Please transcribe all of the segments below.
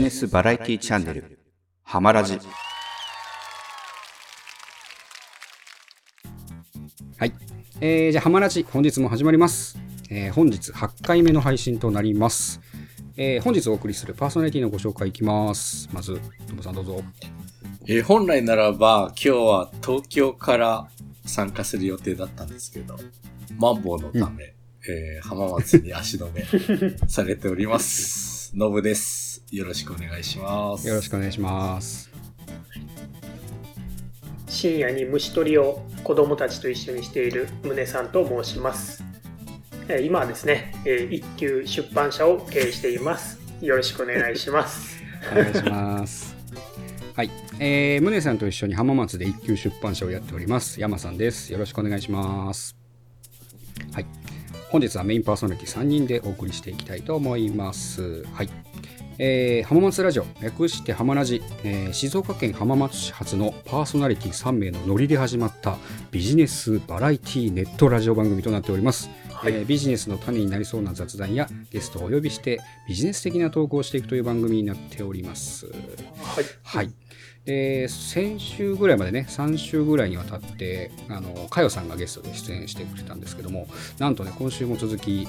ジネスバラエティチャンネル、ハマラジ。はい。えー、じゃあ、ハマラジ、本日も始まります。えー本日8回目の配信となります。えー本日お送りするパーソナリティのご紹介いきます。まず、ともさんどうぞ。えー本来ならば、今日は東京から参加する予定だったんですけど、マンボウのため、えー浜松に足止めされております。ノブです。よろしくお願いします。よろしくお願いします。深夜に虫取りを子供たちと一緒にしている宗さんと申します。えー今はですね、えー一級出版社を経営しています。よろしくお願いします。お願いします。はい。えー、宗さんと一緒に浜松で一級出版社をやっております。山さんです。よろしくお願いします。はい。本日はメインパーソナリティ3人でお送りしていきたいと思います。はい。えー浜松ラジオ、略して浜ラジ、えー静岡県浜松市発のパーソナリティ3名のノリで始まったビジネスバラエティネットラジオ番組となっております。はいえービジネスの種になりそうな雑談やゲストをお呼びしてビジネス的なトークをしていくという番組になっております。はい。はい。で先週ぐらいまでね3週ぐらいにわたってあのかよさんがゲストで出演してくれたんですけどもなんとね今週も続き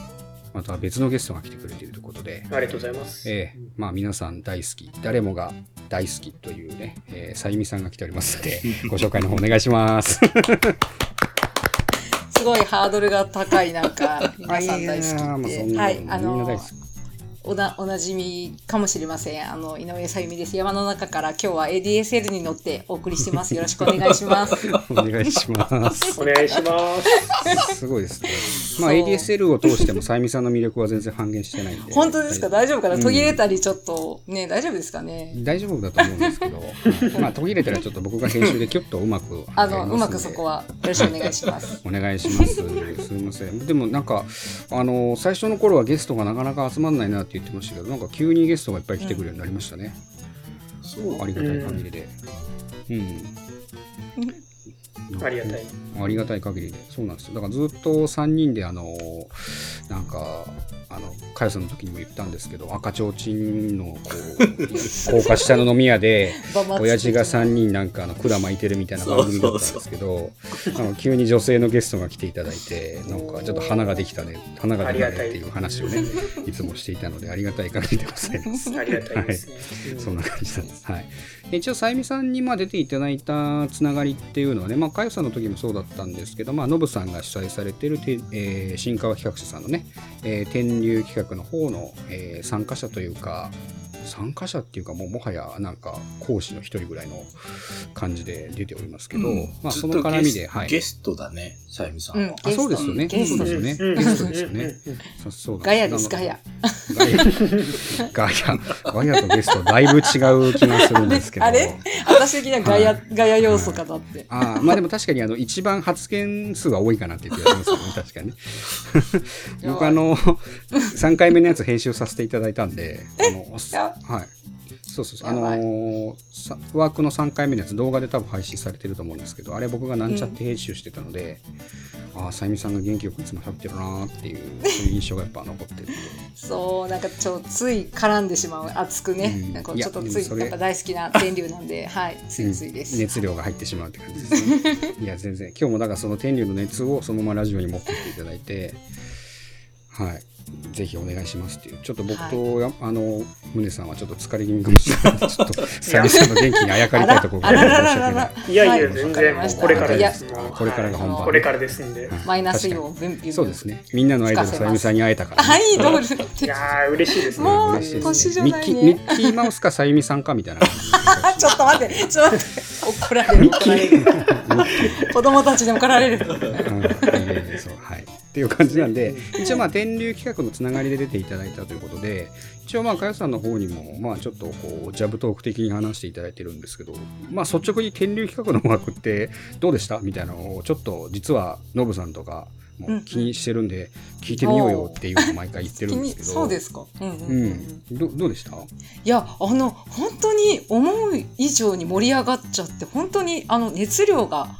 また別のゲストが来てくれているということで、ありがとうございます。ええまあ皆さん大好き誰もが大好きというね、えー、さゆみさんが来ておりますので ご紹介の方お願いします。すごいハードルが高い、なんか、皆さん大好きって。なはい、あみんな大の好き、おな、おなじみかもしれません。あの、井上さゆみです。山の中から今日は ADSL に乗ってお送りしてます。よろしくお願いします。お願いします。お願いします。すごいですね。まあ ADSL を通してもさゆみさんの魅力は全然半減してないんで。本当ですか？大丈夫かな？うん途切れたりちょっと、ね、大丈夫ですかね？大丈夫だと思うんですけど、まあ途切れたらちょっと僕が編集でキュッとうまくあの、うまくそこはよろしくお願いします。お願いします。すみません。でもなんかあの最初の頃はゲストがなかなか集まんないなって言ってましたけど、なんか急にゲストがいっぱい来てくるようになりましたね。そうありがたい限りで。うん。ありがたい。ありがたい限りで。そうなんですよ。だからずっと3人であのなんかあのかよさんの時にも言ったんですけど、赤ちょうちんのこう高架下の飲み屋で。親父が3人なんかあの管巻いてるみたいな番組だったんですけどあの急に女性のゲストが来ていただいてなんかちょっと花ができたね花ができたねっていう話をねいつもしていたのでありがたい限りでございます。ありがたいですね。そんな感じです。はい。で一応、さゆみさんにまあ出ていただいたつながりっていうのはね、まあ、かよさんの時もそうだったんですけど、まあ、のぶさんが主催されているて、えー新川企画者さんのね、えー天竜企画の方の、えー参加者というか、参加者っていうかもうもはやなんか講師の一人ぐらいの感じで出ておりますけど、うんまあその絡みで、ゲスはい。ゲストだね、さゆみさんは。うんあそうですよね。ゲストそうですよね。うんゲストですよね。そそうだガヤです、ガヤ。ガヤ。ガヤ。とゲストだいぶ違う気がするんですけど。あれ？私的にはガヤ、ガヤ要素かなって。ああまあでも確かにあの一番発言数は多いかなっていう気がしますよね確かにね僕あの3回目のやつ編集させていただいたんであのやはいそうそうそう。あのーさワークの3回目のやつ動画で多分配信されてると思うんですけどあれ僕がなんちゃって編集してたので、ああさゆみさんが元気よくいつも喋ってるなーっていうそういう印象がやっぱ残ってるそう、なんかちょ、つい絡んでしまう、熱くね。うん。なんかちょっとつい、やっぱ大好きな天竜なんで、はい、ついついです。熱量が入ってしまうって感じですね。いや全然。今日もだからその天竜の熱をそのままラジオに持ってきていただいてはいぜひお願いしますっていう。ちょっと僕とや、あの宗さんはちょっと疲れ気味かもしれない。の でちょっとさゆみさんの元気にあやかりたいところが申し訳ない。い。やいや、はい全然これからです。もうこれからが本番。はいこれからですんで。はい。マイナスイオン、分泌。にそうです。ね。みんなのアイドルさゆみさんに会えたから、はい、どう？い。やー、嬉しいですね。もう年じゃないね。ミッキーミッキーマウスかさゆみさんかみたいな ちょっと待って、ちょっと待って。怒られる、怒られる。子供たちに怒られる。うん。そう。はいっていう感じなんで一応まあ天竜企画のつながりで出ていただいたということで一応まあかよさんの方にもまあちょっとこうジャブトーク的に話していただいてるんですけどまあ率直に天竜企画の枠ってどうでした？みたいなのをちょっと実はノブさんとかも気にしてるんで聞いてみようよっていうのを毎回言ってるんですけど。そうですか。うんうんううん。ん。どどうでした？いや、あの、本当に思う以上に盛り上がっちゃって、本当にあの熱量が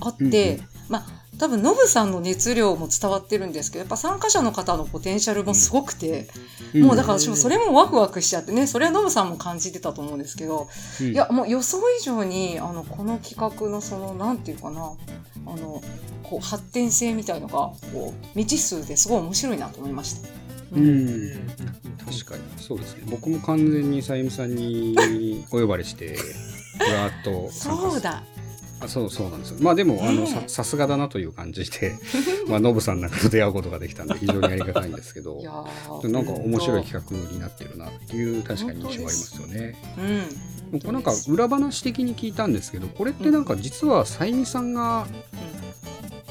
あって、うんうん。まあ、多分ノブさんの熱量も伝わってるんですけどやっぱ参加者の方のポテンシャルもすごくて、もうだから私もそれもワクワクしちゃってねそれはノブさんも感じてたと思うんですけど、うん。いやもう予想以上にあのこの企画のそのなんていうかなあのこう発展性みたいのがこう未知数ですごい面白いなと思いました。うん。確かにそうですね僕も完全にさゆみさんにお呼ばれして ふらっとそうだあそうそうなんですよ。まあでもあのささすがだなという感じで まあノブさんなんかと出会うことができたんで非常にありがたいんですけどなんか面白い企画になってるなっていう確かに印象がありますよね。うん。僕なんか裏話的に聞いたんですけどこれってなんか実はさゆみさんが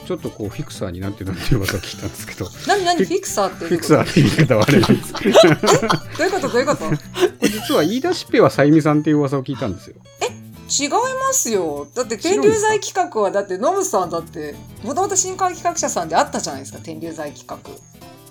ちょっとこうフィクサーになってたっていう噂を聞いたんですけど何何フィクサーってフィクサーって言い方はあれなんです。けどどういうことどういうこと？これ 実は言い出しっぺはさゆみさんっていう噂を聞いたんですよ。違いますよ。だって天竜剤企画はだってノブさんだってもともと新刊企画者さんであったじゃないですか天竜剤企画。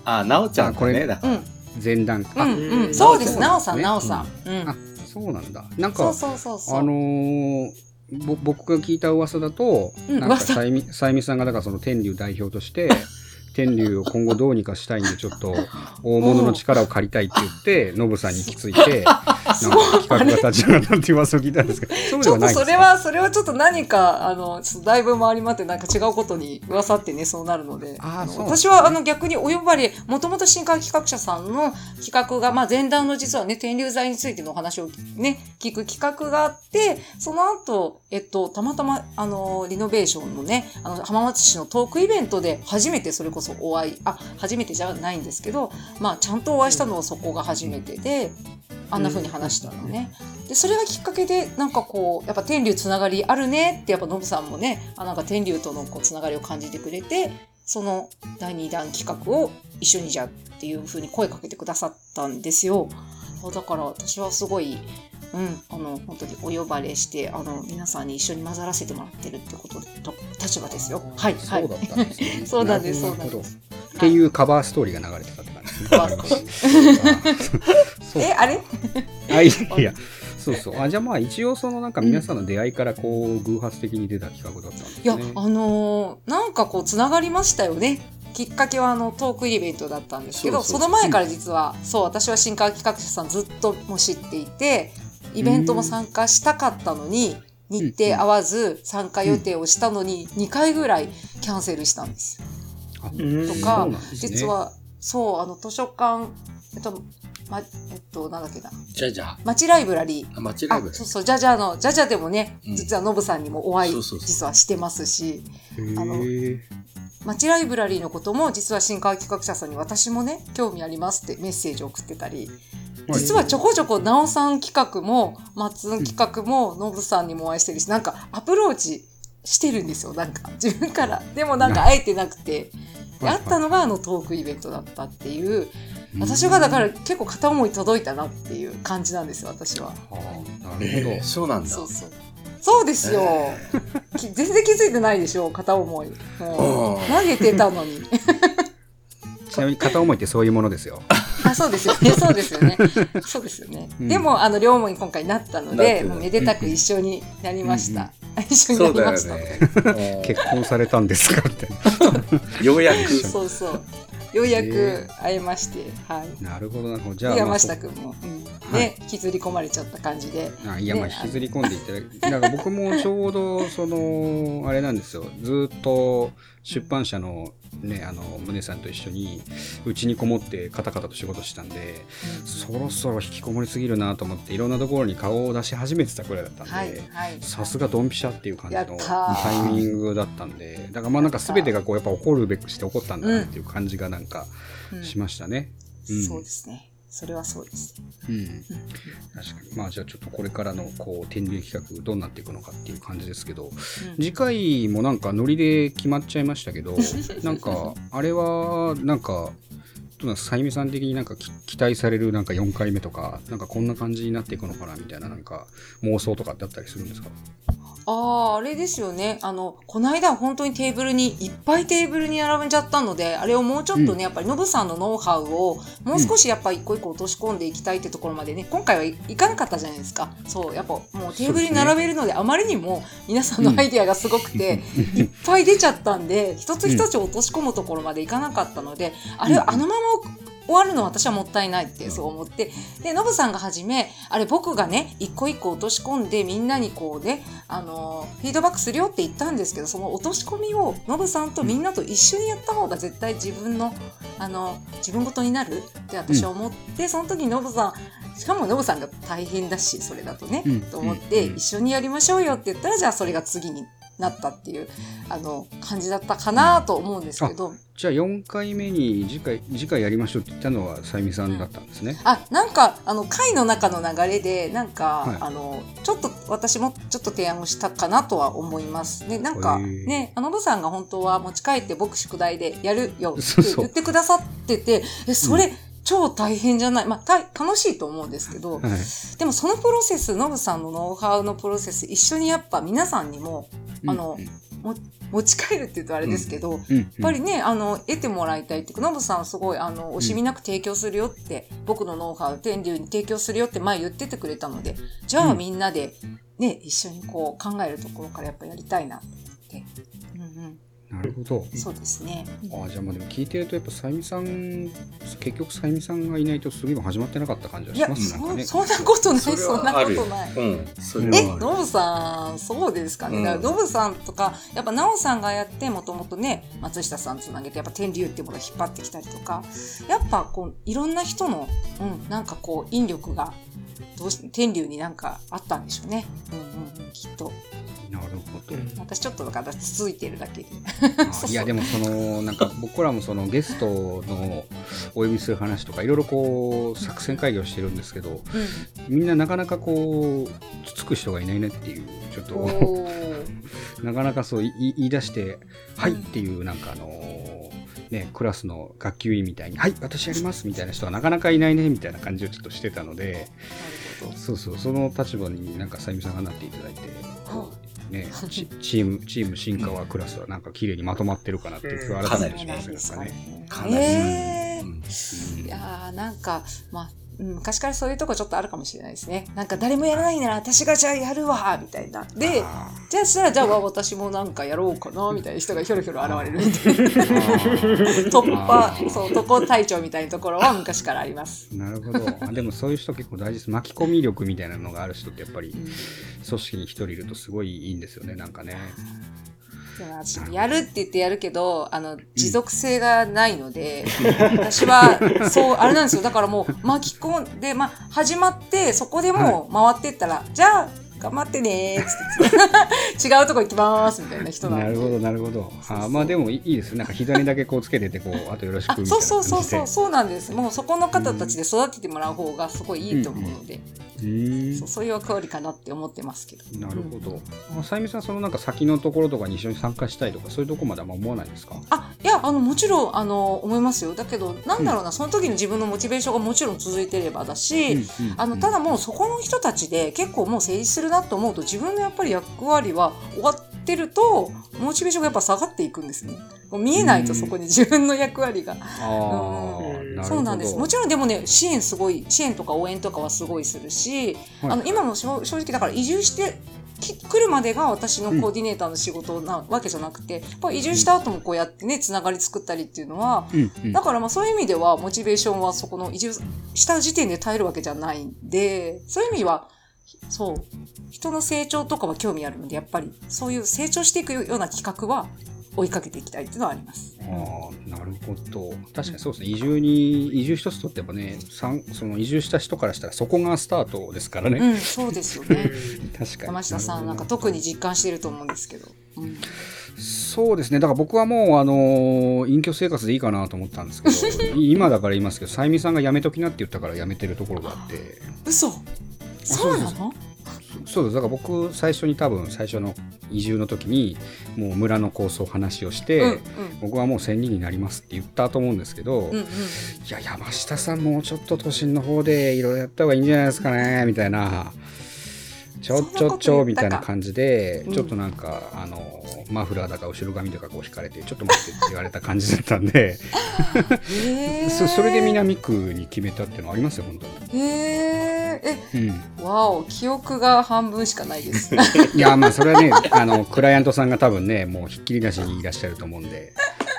あ、なおちゃんあこれ。ね、だから。うん前段。うんあうん。そうです。なおさんね。なおさんうん。あそうなんだ。なんかそうそうそうそう。あのーぼ僕が聞いた噂だと、うんなんか噂。さゆみさゆみさんがだからその天竜代表として 天竜を今後どうにかしたいんでちょっと大物の力を借りたいって言ってノブさんに行き着いて 企画が立ち上がったって噂を聞いたんですけど。そうでちょっとそれはそれはちょっと何かあのちょっとだいぶ回りまってなんか違うことに噂ってねそうなるので。のあーそうなんです私はあの逆にお呼ばれもともと新刊企画者さんの企画が、まあ、前段の実はね天竜剤についてのお話をね聞く企画があってその後えっとたまたまあのリノベーションのねあの浜松市のトークイベントで初めてそれこそお会いあ初めてじゃないんですけどまあちゃんとお会いしたのはそこが初めてであんな風に話したのね。でそれがきっかけでなんかこうやっぱ天竜つながりあるねってやっぱノブさんもねあなんか天竜とのこうつながりを感じてくれてその第2弾企画を一緒にじゃあっていう風に声かけてくださったんですよ。あだから私はすごい、うん、あの本当にお呼ばれしてあの皆さんに一緒に混ざらせてもらってるってことと立場ですよ。はいはい。そうだったんですね そうなんでするほどそうなんですっていうカバーストーリーが流れてたってバースえあれ？あいやいや。そうそう。あじゃあまあ一応そのなんか皆さんの出会いからこう偶発的に出た企画だったんですね。いや、あのーなんかこう、つながりましたよね。きっかけはあのトークイベントだったんですけど、その前から実は、そう、私は新刊企画者さんずっともう知っていて、イベントも参加したかったのに、日程合わず参加予定をしたのに、2回ぐらいキャンセルしたんですよ。とかね。実は、そう、あの図書館、えっと、ま、えっと、なんだっけな、じゃじゃ。町ライブラリー。あ、間違いあない。そうそう、ジャジャの、ジャジャでもね、うん。実はノブさんにもお会い、そうそうそう。実はしてますし、あの町ライブラリーのことも実は新川企画者さんに私もね興味ありますってメッセージを送ってたり実はちょこちょこなおさん企画も松企画もノブさんにもお会いしてるしなんかアプローチしてるんですよなんか。自分から。でもなんか会えてなくてで会ったのがあのトークイベントだったっていう私がだから結構片思い届いたなっていう感じなんですよ私は。はあなるほど、えーそうなんだ。そうそう。そうですよ、き全然気づいてないでしょ片思い。投げてたのに。ちなみに片思いってそういうものですよ。あそうですよ。ね、そうですよね。そうですよね。うん。でも、あの、両思いに今回なったので、もうめでたく一緒になりました。一緒になそうだよりました。ね。結婚されたんですか？って。う んようやく。そうそう。ようやく会えまして、はい。なるほどなるほど。じゃあ、山下くんも、うんはいね、引きずり込まれちゃった感じで。あいやまあね引きずり込んでいただきなんか僕もちょうどそのあれなんですよずーっと出版社のねあの宗さんと一緒にうちにこもってカタカタと仕事したんでそろそろ引きこもりすぎるなと思っていろんなところに顔を出し始めてたくらいだったんで。さすがドンピシャっていう感じのタイミングだったんでだからまあなんか全てがこうやっぱ起こるべくして起こったんだなっていう感じがなんかうんしましたね。うんそうですね。それはそうです。うん、確かに。まあじゃあちょっとこれからのこう天竜企画どうなっていくのかっていう感じですけどうん。次回もなんかノリで決まっちゃいましたけどなんかあれはなんかどうなんですさゆみさん的になんかき期待されるなんか4回目とかなんかこんな感じになっていくのかなみたいななんか妄想とかだったりするんですか？ああ、あれですよね。あの、この間は本当にテーブルに、いっぱいテーブルに並べちゃったので、あれをもうちょっとね、やっぱりノブさんのノウハウを、もう少しやっぱ一個一個落とし込んでいきたいってところまでね、今回はいいかなかったじゃないですか。そう、やっぱもうテーブルに並べるので、あまりにも皆さんのアイディアがすごくて、いっぱい出ちゃったんで、一つ一つ落とし込むところまでいかなかったので、あれをあのまま終わるのは私はもったいないってそう思って、で、ノブさんがはじめ、あれ僕がね、一個一個落とし込んでみんなにこうね、あのーフィードバックするよって言ったんですけど、その落とし込みをノブさんとみんなと一緒にやった方が絶対自分の、あの自分ごとになるって私は思って、その時にノブさん、しかもノブさんが大変だし、それだとね、うん。と思って、うん。一緒にやりましょうよって言ったら、じゃあそれが次になったっていう、あの、感じだったかなと思うんですけど、じゃあ4回目に次回次回やりましょうって言ったのはさゆみさんだったんですね。あなんかあの会の中の流れでなんか、はい。あのちょっと私もちょっと提案をしたかなとは思います。ねなんかねあのぶさんが本当は持ち帰って僕宿題でやるよって言ってくださっててえそれ、超大変じゃない。まあた楽しいと思うんですけど、はい。でもそのプロセスノブさんのノウハウのプロセス一緒にやっぱ皆さんにもあの、うんも持ち帰るって言うとあれですけど、うん。やっぱりね、あの、得てもらいたいっていうか、ノブさんすごい、あの、惜しみなく提供するよって、僕のノウハウ、天竜に提供するよって前言っててくれたので、じゃあみんなで、ね、一緒にこう考えるところからやっぱやりたいななるほど。うん。そうですね。あじゃあまあでも聞いてるとやっぱさゆみさん結局さゆみさんがいないとすぐ今始まってなかった感じがいや、しますなんかね。そ、そんなことない、そんなことない。うん。それえ、はある。ノブさん、そうですかね。ノブさんとか、やっぱナオさんがやって、もともとね、松下さんつなげて、やっぱ天竜っていうものを引っ張ってきたりとか、やっぱこう、いろんな人の、うん、なんかこう、引力が、どうし天竜になんかあったんでしょうね。うんうんうん、きっと。なるほど。私ちょっとだからつついてるだけで。あいやでもそのなんか僕らもそのゲストのお呼びする話とかいろいろこう作戦会議をしてるんですけどみんななかなかこうつつく人がいないねっていうちょっうん、と なかなかそうい言い出して「はい」っていうなんかあのねクラスの学級委員みたいに「はい私やります」みたいな人はなかなかいないねみたいな感じをちょっとしてたので。そうそうその立場になんかさゆみさんがなっていただいて。ね、チチームチーム進化はクラスはなんか綺麗にまとまってるかなっていう気は改めてしますね。かなりえーうん。いやーなんか、まあ、うん昔からそういうとこちょっとあるかもしれないですね。なんか誰もやらないなら私がじゃあやるわみたいな。で、あじゃあしたらじゃあ私もなんかやろうかなみたいな人がひょろひょろ現れるみたいな。ー突破そう、特攻隊長みたいなところは昔からあります。なるほどあでもそういう人結構大事です巻き込み力みたいなのがある人ってやっぱりうん組織に一人いるとすごいいいんですよねなんかねやるって言ってやるけど、あの、持続性がないので、私は、そう、あれなんですよ。だからもう巻き込んで、まあ、始まって、そこでもう回ってったら、じゃあ、頑張ってねーって、違うとこ行きますみたいな人なんで。なるほどなるほど。あーまあでもいいですなんか左だけこうつけててこうあとよろしくあみたいな。そうそうそうそう。感そうなんです。もうそこの方たちで育ててもらう方がすごいいいと思うので、じでうーん。そうそういう役割かなって思ってますけど。なるほど。あさゆみさん、そのなんか先のところとかに一緒に参加したいとか、そういうとこまであんま思わないですか？あいやあのもちろんあの思いますよ。だけどなんだろうな、その時の自分のモチベーションがもちろん続いてればだし、あのただもうそこの人たちで結構もう成立するなと思うと自分のやっぱり役割は終わってるとモチベーションがやっぱ下がっていくんですね。見えないとそこに自分の役割が。うん。そうなんです。もちろんでもね支援すごい支援とか応援とかはすごいするし、はいあの今も正正直だから移住してき来るまでが私のコーディネーターの仕事なわけじゃなくて、やっぱ移住した後もこうやってねつながり作ったりっていうのは、だからまあそういう意味ではモチベーションはそこの移住した時点で耐えるわけじゃないんで、そういう意味は、そう、人の成長とかは興味あるので、やっぱりそういう成長していくような企画は追いかけていきたいっていうのはあります。ああ、なるほど。確かにそうですね。移住に、移住一つとってやっぱね、その移住した人からしたらそこがスタートですからね。うん、そうですよね。確かに。山下さんなんか特に実感してると思うんですけど。うん、そうですね。だから僕はもう、あのー隠居生活でいいかなと思ったんですけど、い 今だから言いますけど、さゆみさんが辞めときなって言ったから辞めてるところがあって、嘘そうなの？そうです。だから僕、最初に多分、最初の移住の時に、もう村の構想話をして、うん僕はもう1000人になりますって言ったと思うんですけど、うんうんうんいや、山下さんもうちょっと都心の方でいろいろやった方がいいんじゃないですかね、みたいな。ちょちょちょみたいなじ。感じで、うんちょっとなんか、あの、マフラーだか後ろ髪とかこう引かれて、ちょっと待ってって言われた感じだったんで、へーそそれで南区に決めたっていうのはありますよ、本当へえ。え、に。うん。わお、記憶が半分しかないです。いや、まあ、それはね、あの、クライアントさんが多分ね、もうひっきりなしにいらっしゃると思うんで、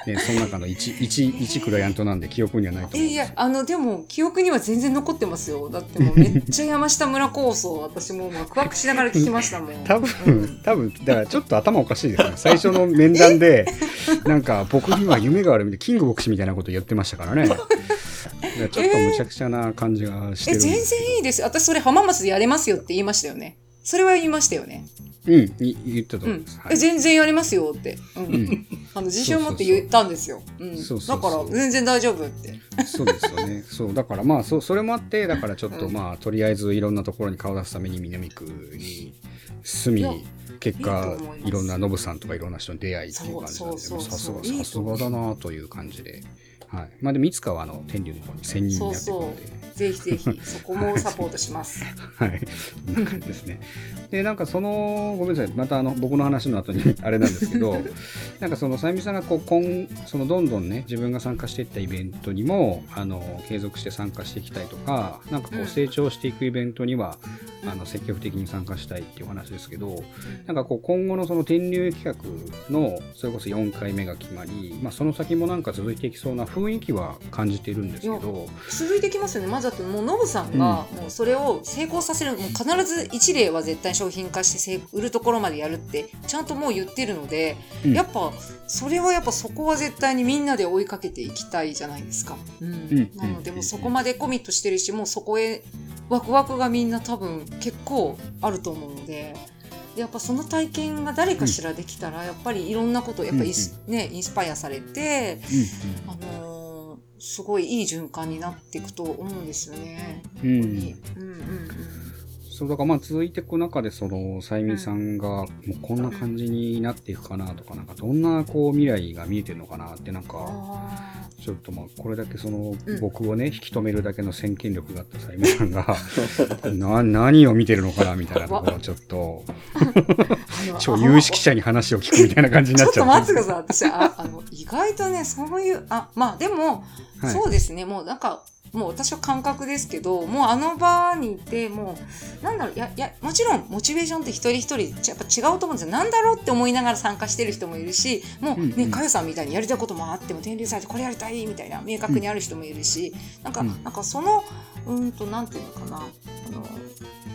ね、その中の一、一、一クライアントなんで記憶にはないと思うんですよいや、あの、でも、記憶には全然残ってますよ。だってもうめっちゃ山下村構想、私もワクワクしながら聞きましたもん。多うん分、多分、だからちょっと頭おかしいですね。最初の面談で、なんか僕には夢があるみたいな、キング牧師みたいなこと言ってましたからね。ちょっとむちゃくちゃな感じがしてえ、るん全。然いいです。私、それ浜松でやれますよって言いましたよね。それは言いましたよね。うん、い言ったとうん思います。。はいえ、全然やりますよって。うん。うんあの、自信を持って言ったんですよ。うん。そうそうそうだから、全然大丈夫って。そうですよね。そう、だからまあ、そそれもあって、だからちょっとうんまあ、とりあえずいろんなところに顔出すために南区に住み、結果いろんなノブさんとかいろんな人に出会いっていう感じなんで、さすが、さすがだなという感じで。はい。まあでも、いつかはあの、天竜の方に専任になっていくので。ぜひぜひ、そこもサポートします。はい。こんな感じですね。で、なんかその、ごめんなさい。またあの、僕の話の後にあれなんですけど、なんかその、さゆみさんがこう、今、その、どんどんね、自分が参加していったイベントにも、あの、継続して参加していきたいとか、なんかこうんう、成長していくイベントには、あの、積極的に参加したいっていうお話ですけど、なんかこう、今後のその、天竜企画の、それこそ4回目が決まり、まあ、その先もなんか続いていきそうな雰囲気は感じているんですけど、続いてきますよね。まずだってもうノブさんがもうそれを成功させる、もう必ず一例は絶対商品化してせ売るところまでやるってちゃんともう言ってるので、うん。やっぱそれはやっぱそこは絶対にみんなで追いかけていきたいじゃないですか。うん。うん。なのでうんもうそこまでコミットしてるし、もうそこへワクワクがみんな多分結構あると思うので。でやっぱその体験が誰かしらできたら、やっぱりいろんなことやっぱイス、ね、インスパイアされて、あのーすごいいい循環になっていくと思うんですよね。うんうんうん。そうだからまあ続いていく中でそのさゆみさんがもうこんな感じになっていくかなとかなんかどんなこう未来が見えてるのかなってなんかあちょっとまあこれだけそのうん。僕をね引き止めるだけの先見力があったさゆみさんが な何を見てるのかなみたいなところをちょっと 超有識者に話を聞くみたいな感じにちょっとなっちゃう待ってください。私、ああの、意外とね、そういう、あ、まあでも、はい。そうですね、もうなんか、もう私は感覚ですけど、もうあの場にいて、もう、なんだろう、いや、いや、もちろん、モチベーションって一人一人、やっぱ違うと思うんですよ。なんだろうって思いながら参加してる人もいるし、もううんね、うんかよさんみたいにやりたいこともあっても、天竜祭でこれやりたいみたいな、明確にある人もいるし、なんか、うんなんかその、うーんと、なんていうのかな、あの、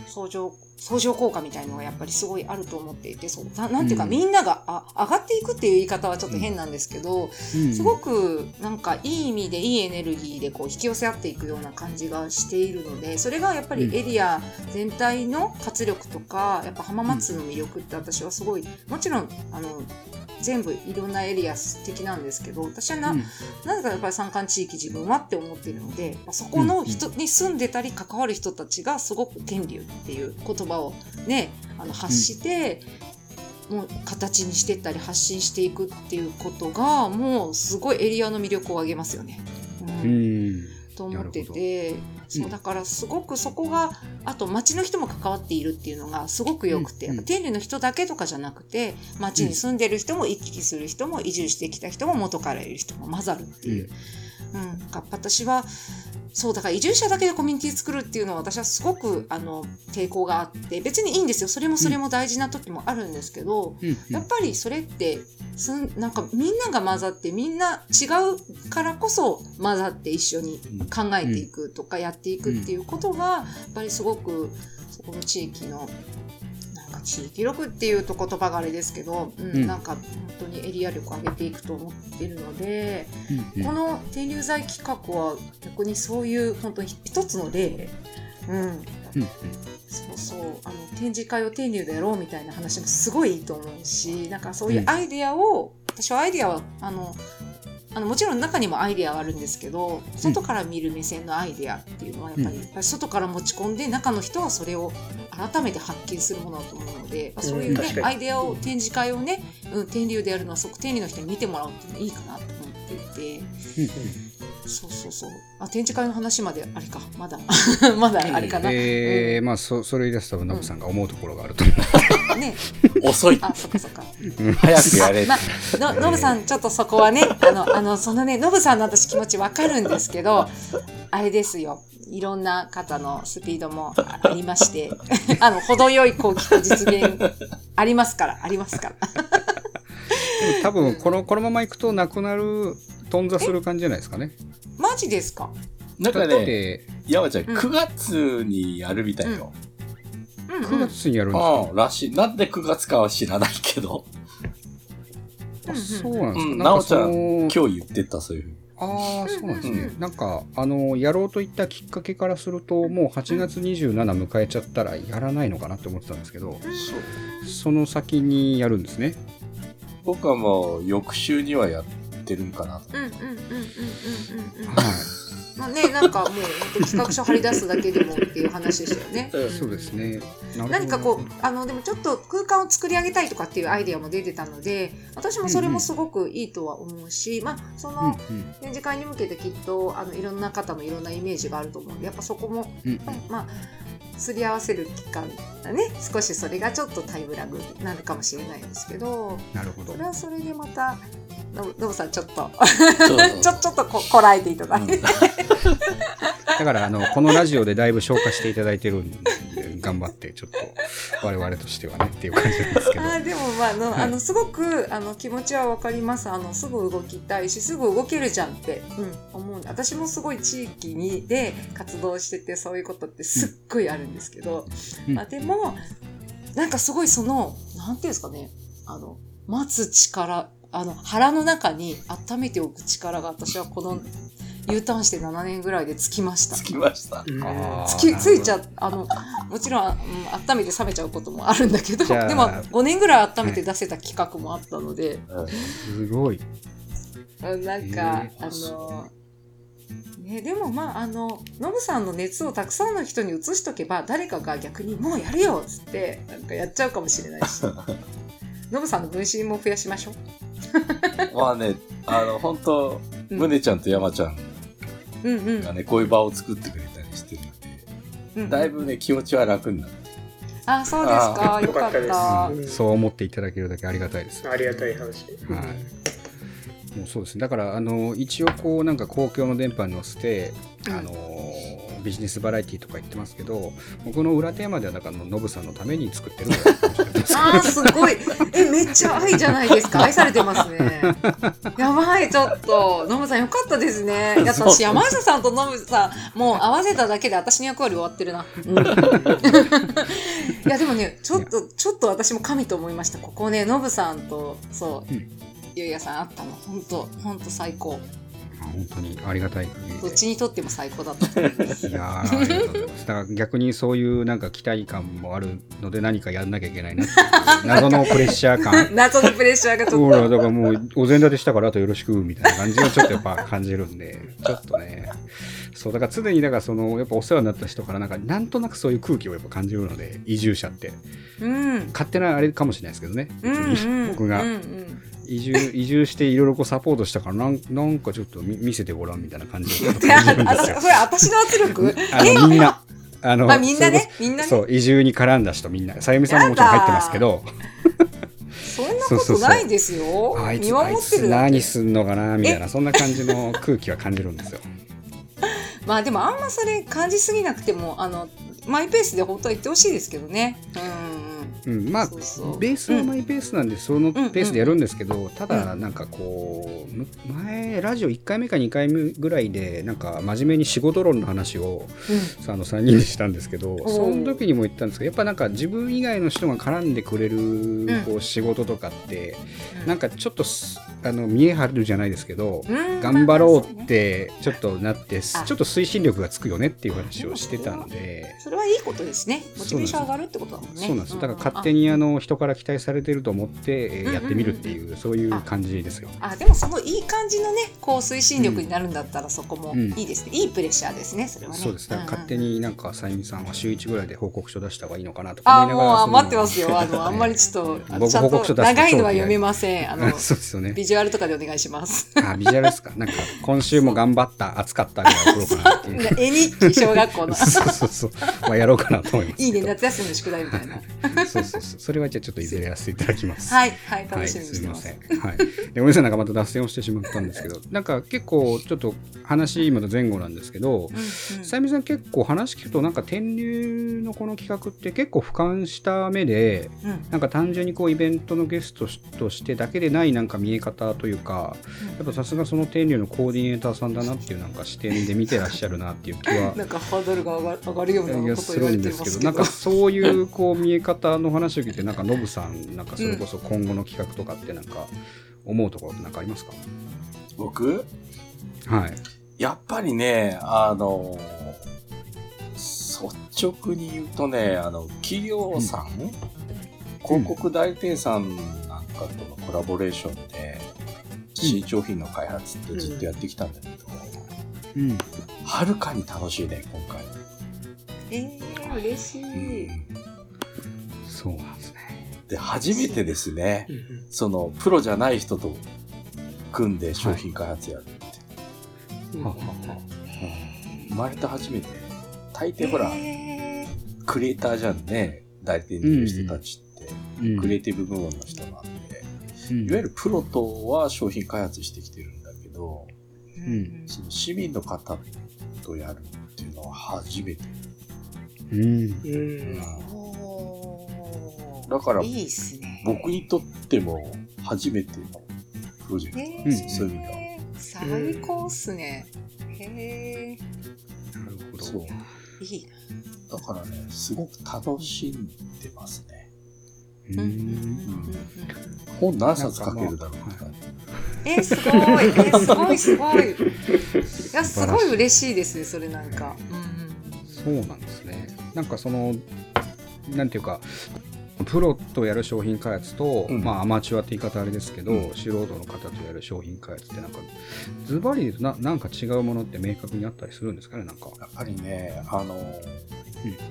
相乗、相乗効果みたいのがやっぱりすごいあると思っていて、そう、ななんていうか、うんみんながあ上がっていくっていう言い方はちょっと変なんですけど、すごくなんかいい意味でいいエネルギーでこう引き寄せ合っていくような感じがしているのでそれがやっぱりエリア全体の活力とかやっぱ浜松の魅力って私はすごいもちろんあの全部いろんなエリア素敵なんですけど私はな,、うん。なぜかやっぱり山間地域自分はって思っているのでまあそこの人に住んでたり関わる人たちがすごく天竜っていう言葉をねあの発して、もう形にしてったり発信していくっていうことがもうすごいエリアの魅力を上げますよね。ううん。んと思っててそううん。だからすごくそこがあと町の人も関わっているっていうのがすごく良くて、うんやっぱ天理の人だけとかじゃなくて町に住んでる人も行き来する人も移住してきた人も元からいる人も混ざるっていう。うん、なん。か私はそうだから移住者だけでコミュニティ作るっていうのは私はすごくあの抵抗があって別にいいんですよ。それもそれも大事な時もあるんですけど、うんやっぱりそれってすんなんかみんなが混ざってみんな違うからこそ混ざって一緒に考えていくとかやっていくっていうことがやっぱりすごくそこの地域の地域力っていうと言葉があれですけど、うんうん。なんか本当にエリア力を上げていくと思ってるので、うんこの天竜剤企画は逆にそういう本当に一つの例、うん、うんうん。そうそう。あの展示会を天竜でやろうみたいな話もすごいいいと思うしなんかそういうアイデアを、私はアイデアはあのあのもちろん中にもアイデアはあるんですけど外から見る目線のアイデアっていうのはやっぱり,、うん。外から持ち込んで中の人はそれを改めて発見するものだと思うので、まあそういう、ねアイデアを展示会をね、うん、天竜でやるのはそこ天竜の人に見てもらうっていうのはいいかなと思っていて。そうそうそう。あ、展示会の話まであれか。まだ、まだあれかな。えーまあそそれ言い出すとノブさんが思うところがあると思う、うんね。遅い。あ、そっかそっか。早くやれ。まあ、のノブさん、ちょっとそこはね、あの、あの、そのね、ノブさんの私気持ちわかるんですけど、あれですよ。いろんな方のスピードもありまして、あの、程よいこう、実現ありますから、ありますから。多分このこのままいくとなくなる頓挫する感じじゃないですかね。マジですか？なんかね、て山ちゃん、うん。9月にやるみたいよ。うん、うん。9月にやるんですか、うん、らしい。なんで9月かは知らないけど、あそうなんですか、うんなんかその今日言ってた、そういう。ふうに。ああそうなんですね、うんなんかあのやろうといったきっかけからするともう8月27迎えちゃったらやらないのかなって思ってたんですけどその先にやるんですね僕はもう翌週にはやってるんかなと。うんうんうんうんうんうんうん。はいまあね、なんかもう企画書張り出すだけでもっていう話でしたよね。そうですね。何かこうあのでもちょっと空間を作り上げたいとかっていうアイデアも出てたので私もそれもすごくいいとは思うし、まあそうんの展示会に向けてきっとあのいろんな方のいろんなイメージがあると思うんでやっぱそこも、うんうんまあすり合わせる期間だね少しそれがちょっとタイムラグになるかもしれないんですけどなるほどそれ。はそれでまたノブさんちょっと。ちょちょっとここらえていただいて、だからあのこのラジオでだいぶ消化していただいてるんで頑張ってちょっと我々としてはねっていう感じなんですけど。あーでもまああの、はい。あのすごくあの気持ちはわかります。あのすぐ動きたいしすぐ動けるじゃんって、うん、思うんで私もすごい地域にで活動しててそういうことってすっごいあるんですけど、うん。まあ、でもなんかすごいそのなんていうんですかね。あの待つ力あの腹の中に温めておく力が私はこの U ターンして7年ぐらいでつきましたつ。きました。つきついちゃあのもちろん、うん、温めて冷めちゃうこともあるんだけどでも5年ぐらい温めて出せた企画もあったので、うんすごい。うんなんか、へあのね、でもまああのノブさんの熱をたくさんの人に移しとけば誰かが逆に「もうやるよ」っつってなんかやっちゃうかもしれないし ノブさんの分身も増やしましょう。まあね、あの、本当うんむねちゃんと山ちゃんうんうんがね、こういう場を作ってくれたりしてるので、うん、だいぶね、気持ちは楽になる。あそうですかあよかったよかったですそう思っていただけるだけありがたいです。ありがたい話。はい。もうそうですね。だからあの一応こうなんか公共の電波に乗せて、うんあのビジネスバラエティとか言ってますけど、僕の裏テーマではだからノブさんのために作ってるあーすごい。えめっちゃ愛じゃないですか。愛されてますね。やばいちょっと。ノブさんよかったですね。いや私山下さんとノブさんもう合わせただけで私の役割終わってるな、うん。いやでもねちょっとちょっと私も神と思いましたここね。ノブさんとそう、うん。ゆうやさんあったの。本当本当最高本当にありがたい。限どっちにとっても最高だったいやーありがとうございます。だから逆にそういうなんか期待感もあるので何かやんなきゃいけないな謎のプレッシャー感。謎のプレッシャーがちょほっと。らだからもうお膳立てしたからあとよろしくみたいな感じがちょっとやっぱ感じるんでちょっとね。そうだから常にだからそのやっぱお世話になった人からなんかなんとなくそういう空気をやっぱ感じるので移住者って。うん。勝手なあれかもしれないですけどねうんうん。僕がうんうん移住 移住していろいろこうサポートしたからなんなんかちょっと見見せてごらんみたいな感じ。でちょっといや感じるんですよ。あ。それ私の圧力？あのみんな。あのまあみんなね？みんなね？そう移住に絡んだ人みんな。さゆみさんももちろん入ってますけど。そんなことないですよ。見守ってる何すんのかなみたいなそんな感じの空気は感じるんですよ。まあでもあんまそれ感じすぎなくてもあのマイペースで本当は言ってほしいですけどね。うんうん、まあベースはマイペースなんで、そのペースでやるんですけど、ただうなんかこうむ前ラジオ1回目か2回目ぐらいでなんか真面目に仕事論の話をうん。さあの3人でしたんですけどおその時にも言ったんですけどやっぱなんか自分以外の人が絡んでくれるん。こう仕事とかって、なんかちょっとすあの見え張るじゃないですけど、うん頑張ろうってちょっとなってちょあっと推進力がつくよねっていう話をしてたので。それはいいことですね。モチベーション上がるってことだもんね。そうなんです。だから勝手にあの人から期待されてると思って、やってみるっていうそういう感じですよ。あでもそのいい感じのねこう推進力になるんだったらそこもうん。いいですね、いいプレッシャーですねそれはね。そうですだから勝手にになんかさゆみさんは週1ぐらいで報告書出した方がいいのかなとかあもう思いながらその待ってますよ。あのあんまりちょっと僕ちゃんと長いのは読めません。あの そうですよね。ビジジュアルとかでお願いします。あ、ビジュアルですか？なんか、今週も頑張った、暑かったみたいな撮ろうかなっていう。絵日記、小学校の。そうそうそう。まあ、やろうかなと思います。いいね、夏休みの宿題みたいな。そうそうそう。それはじゃあちょっといずれやらせていただきます。はい、はい、はい、楽しみにしてます。すみません。はい。で、ごめんなさい、なんかまた脱線をしてしまったんですけど、なんか結構ちょっと話まだ前後なんですけど、さゆみさん結構話聞くとなんか天竜のこの企画って結構俯瞰した目でうんなんか単純にこうイベントのゲストとしてだけでないなんか見え方というかやっぱさすがその天竜のコーディネーターさんだなっていうなんか視点で見てらっしゃるなっていう気はなんかハードルが上が上がるよういなやするんですけどてますけど。なんかそういうこう見え方の話を聞いてなんかノブさんなんかそれこそ今後の企画とかってなんか思うところってなんかありますか？僕？はい。やっぱりね、あの、率直に言うとね、あの、企業さん、広告代理店さんなんかとのコラボレーションで、新商品の開発ってずっとやってきたんだけど、うん。はるかに楽しいね、今回。えー、嬉しい。そうなんですね。で、初めてですね。う、んその、プロじゃない人と組んで商品開発やるって。生まれて初めて。大抵ほら、えクリエイターじゃんね、代理店にいる人たちって。うん。クリエイティブ部門の人なんで、うんいわゆるプロとは商品開発してきてるんだけど、ーうんその市民の方とやるっていうのは初めて。うんうんだからいいっすね。僕にとっても初めてのプロジェクト。えうんそういう意味ではー、最高っすね。へえ、なるほどそう。いいな。だからね、すごく楽しんでますね。ううんうんうんん本何冊書けるだろう。えー、すごい。えー、すごい、すごい。いや、すごい嬉しいですね、それなんか。うんそうなんですね。なんかその、なんていうか、プロとやる商品開発と、うんまあアマチュアって言い方あれですけど、うん素人の方とやる商品開発ってなんか、ズバリななんか違うものって明確にあったりするんですかね、なんか。やっぱりね、あの、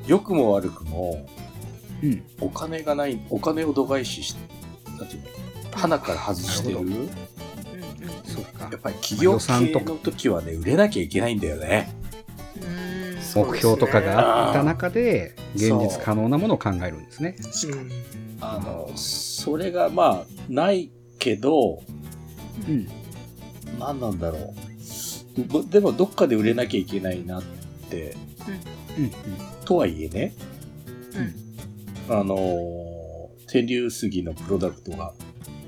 良くも悪くも、うん。お金がない、お金を度外視し、なんていうの、鼻から外してる。そうかやっぱり企業予算とか系の時はね、売れなきゃいけないんだよね。うん目標とかがあった中で、現実可能なものを考えるんですね。うんあの、それがまあ、ないけど、うん。何なんだろう。ぼでも、どっかで売れなきゃいけないなって、うん。とはいえね、うんあのー、天竜杉のプロダクトが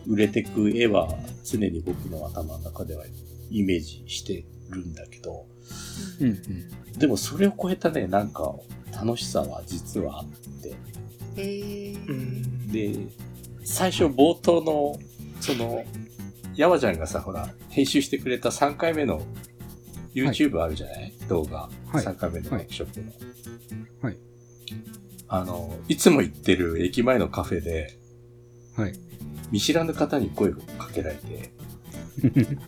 売れてく絵は常に僕の頭の中ではイメージしてるんだけど、うん。うん。でもそれを超えたね、なんか楽しさは実はあって、で、最初冒頭の、その、山ちゃんがさ、ほら、編集してくれた3回目の YouTube あるじゃない、動画。はい3回目のワークショップの。はい。あの、いつも行ってる駅前のカフェで、はい。見知らぬ方に声をかけられて、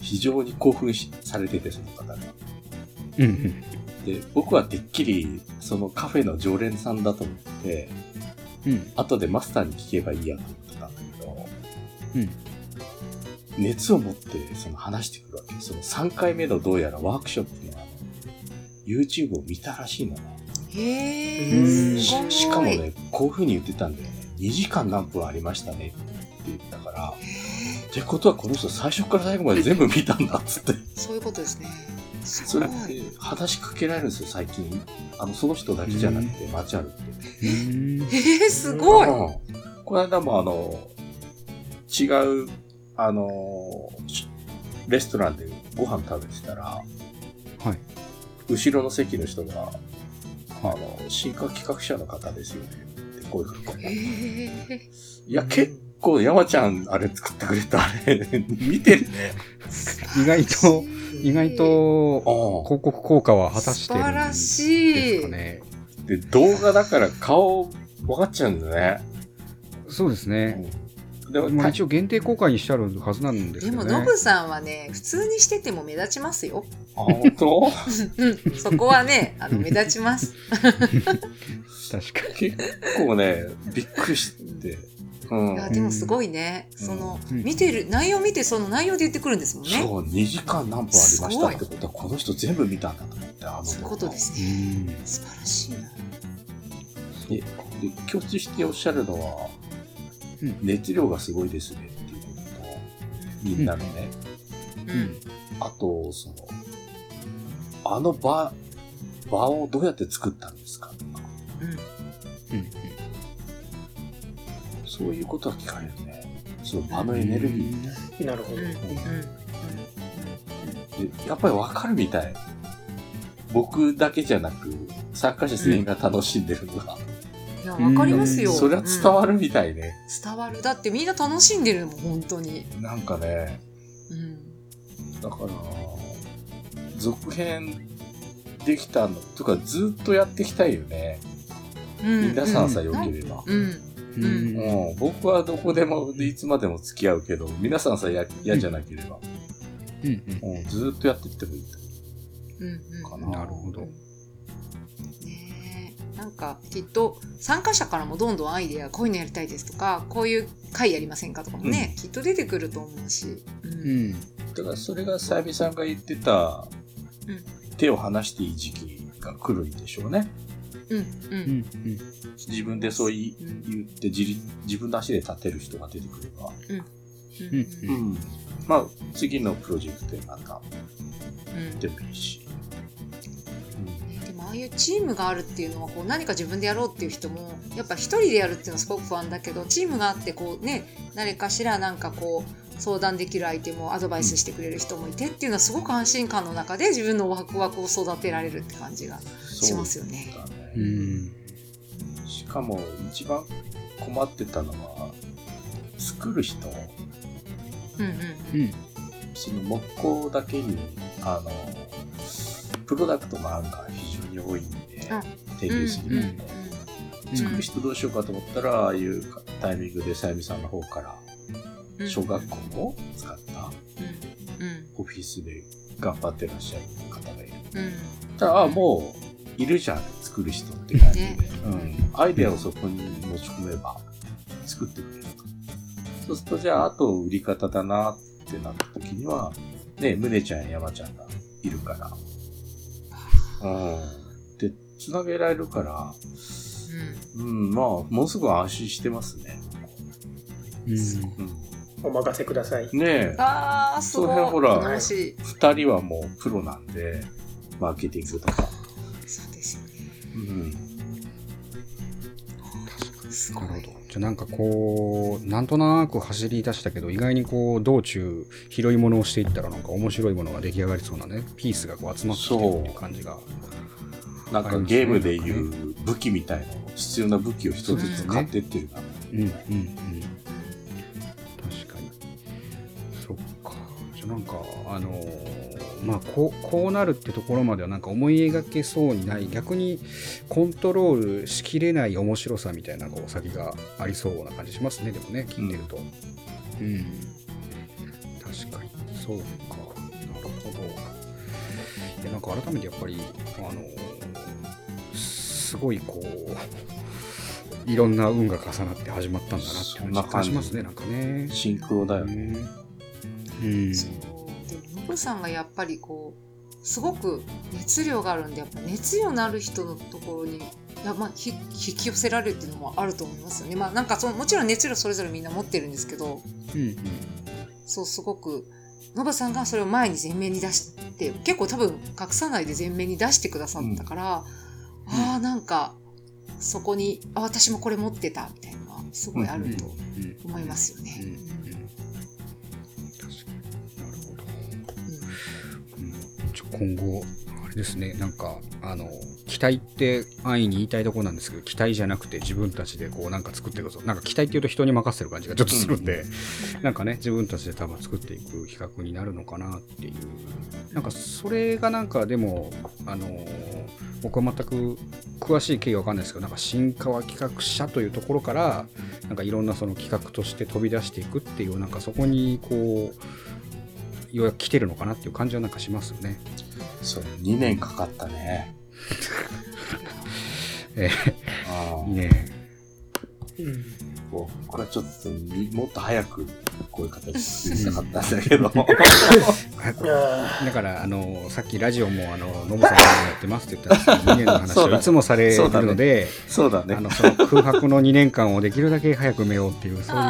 非常に興奮しされてて、その方が。うんうん。で、僕はてっきり、そのカフェの常連さんだと思って、うん。後でマスターに聞けばいいやと思ってたんだけど、うん。熱を持ってその話してくるわけ。その3回目のどうやらワークショップのあの、YouTube を見たらしいのね。へうんえ。ししかもね、こういう風に言ってたんだよね。2時間何分ありましたねって言ったから、ってことはこの人最初から最後まで全部見たんだっつって。そういうことですね。すそごい。れって話しかけられるんですよ、最近。あの、その人だけじゃなくて、街歩って。うん。えー、すごい。うんこの間もあの、違う、あの、しレストランでご飯食べてたら、はい。後ろの席の人が、あの、進化企画者の方ですよね。ってこういうふうに。へえ。いや、結構山ちゃんあれ作ってくれたあれ、見てるね。意外と、意外と、あ広告効果は果たしてるん素晴らですしいか。ね。で、動画だから顔分かっちゃうんだよね。そうですね。でも、まあ、一応限定公開にしてあるはずなんですでも、けどね。ノブさんはね、普通にしてても目立ちますよ。あ、本当うん、そこはね、あの、目立ちます。確か結構ね、びっくりして、うんいや、でもすごいね。うんその、うん見てる、内容見て、その内容で言ってくるんですもんね。そう、2時間何分ありましたってことは、この人全部見たんだと思って、あのそういうことですうね。ん素晴らしいな。でで共通しておっしゃるのは、うん熱量がすごいですねっていうことと、みんなのね、うん。あと、その、あの場、場をどうやって作ったん。ですかとか、うん。うん。そういうことは聞かれるね。その場のエネルギーみたいなるほど。やっぱりわかるみたい。僕だけじゃなく、参加者全員が楽しん。でるのが、いや、わかりますよ。それは伝わるみたいね。うん伝わる。だってみんな楽しんでるもん、本当に。なんかね、うん。だから、続編できたの、とかずっとやっていきたいよね。うん。皆さんさ、う良ければ。うん。うんうん、僕はどこでも、でいつまでも付き合うけど、皆さんさ、や嫌じゃなければ、うんうん、ずっとやっていってもいいうん。うん。かな。なるほどなんかきっと参加者からもどんどんアイデアこういうのやりたいですとかこういう会やりませんかとかもね、きっと出てくると思うし、うん。うん。だからそれがさゆみさんが言ってた、うん。手を離していい時期が来るんでしょうね。うんううんん。自分でそう言って自立自分の足で立てる人が出てくれば。うん。うんうん。まあ、次のプロジェクトでまたうん。でもいいし。ああいうチームがあるっていうのはこう何か自分でやろうっていう人もやっぱ一人でやるっていうのはすごく不安だけどチームがあってこうね誰かしらなんかこう相談できる相手もアドバイスしてくれる人もいてっていうのはすごく安心感の中で自分のワクワクを育てられるって感じがしますよね。そうだね。うん。しかも一番困ってたのは、作る人、うんうんうん。その木工だけに、あの、プロダクトの案が非常に多いんで、手入れすぎるんで、作る人どうしようかと思ったら、ああいうタイミングでさゆみさんの方から、うん小学校を使ったオフィスで頑張ってらっしゃる方がいる。うんあ、もう、いるじゃん、作る人って感じで。ねうん。アイデアをそこに持ち込めば、作ってくれると。そうすると、じゃあ、あと売り方だなってなった時には、ね、むねちゃんや山ちゃんがいるから。うん。で、つなげられるから、うん、まあ、ものすごく安心してますね。うんうん。お任せください。ねえ、ああ、すごい。その辺ほら楽しい。二人はもうプロなんで、マーケティングとか。そうですよね。うん。なるほど。じゃあなんかこう、なんとなく走り出したけど、意外にこう、道中、広いものをしていったら、なんか面白いものが出来上がりそうなね、ピースがこう集まってきてるっていう感じが。なんかゲームでいう武器みたいな、必要な武器を一つずつ買ってってるな。うんうんうん。確かに。そっか。じゃあなんか、あのーまあこう、こうなるってところまではなんか思い描けそうにない、逆にコントロールしきれない面白さみたいなこう先がありそうな感じしますね、でもね、聞いてると。うん。確かに。そうか。なるほど。いや、なんか改めてやっぱり、あのーすごいこう、いろんな運が重なって始まったんだなって実感しますね、なんかね。シンクロだよね。うん。そう。でも、ノブさんがやっぱりこう、すごく熱量があるんで、やっぱ熱量のある人のところに、いやまあ、ひ引き寄せられるっていうのもあると思いますよね。まあなんかそのもちろん熱量それぞれみんな持ってるんですけど、うんそうすごくノブさんがそれを前に前面に出して結構多分隠さないで前面に出してくださったから、ああなんかそこにあ私もこれ持ってたみたいなのはすごいあると。思いますよね。今後、ですね、なんか、あの、期待って安易に言いたいところなんですけど、期待じゃなくて自分たちでこうなんか作っていくぞ。なんか期待っていうと人に任せる感じがちょっとするんで、なんかね、自分たちで多分作っていく企画になるのかなっていう。なんかそれがなんかでも、あの、僕は全く詳しい経緯はわかんないですけど、なんか新川企画者というところから、なんかいろんなその企画として飛び出していくっていう、なんかそこにこう、ようやく来てるのかなっていう感じはなんかしますよね。そう、2年かかったね。えあいいね。うんこう、これはちょっとみ、もっと早く、こういう形で作りたかったんだけど。あ だから、あの、さっきラジオも、あの、ノブさんがやってますって言ったんですけど、2年の話をいつもされるので、そうだねあ。の、その空白の2年間をできるだけ早く埋めようっていう、そういう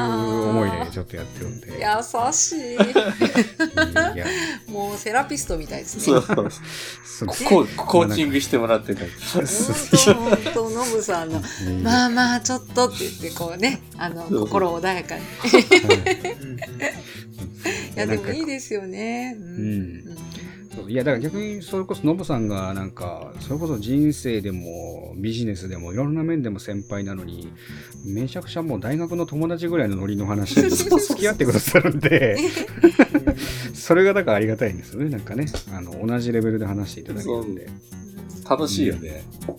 思いでちょっとやってるんで。いや、優しい。もうセラピストみたいですね。そうそう。コーチングしてもらってたり。本当本当ノブさんのまあまあちょっとって言ってこうねあの心穏やかにー いやでもいいですよね。うんいやだから逆にそれこそノブさんがなんかそれこそ人生でもビジネスでもいろんな面でも先輩なのにめちゃくちゃもう大学の友達ぐらいのノリの話に 付き合ってくださるんで それがだからありがたいんですよね。なんかね。あの同じレベルで話していただけるんで。楽しいよね、うん。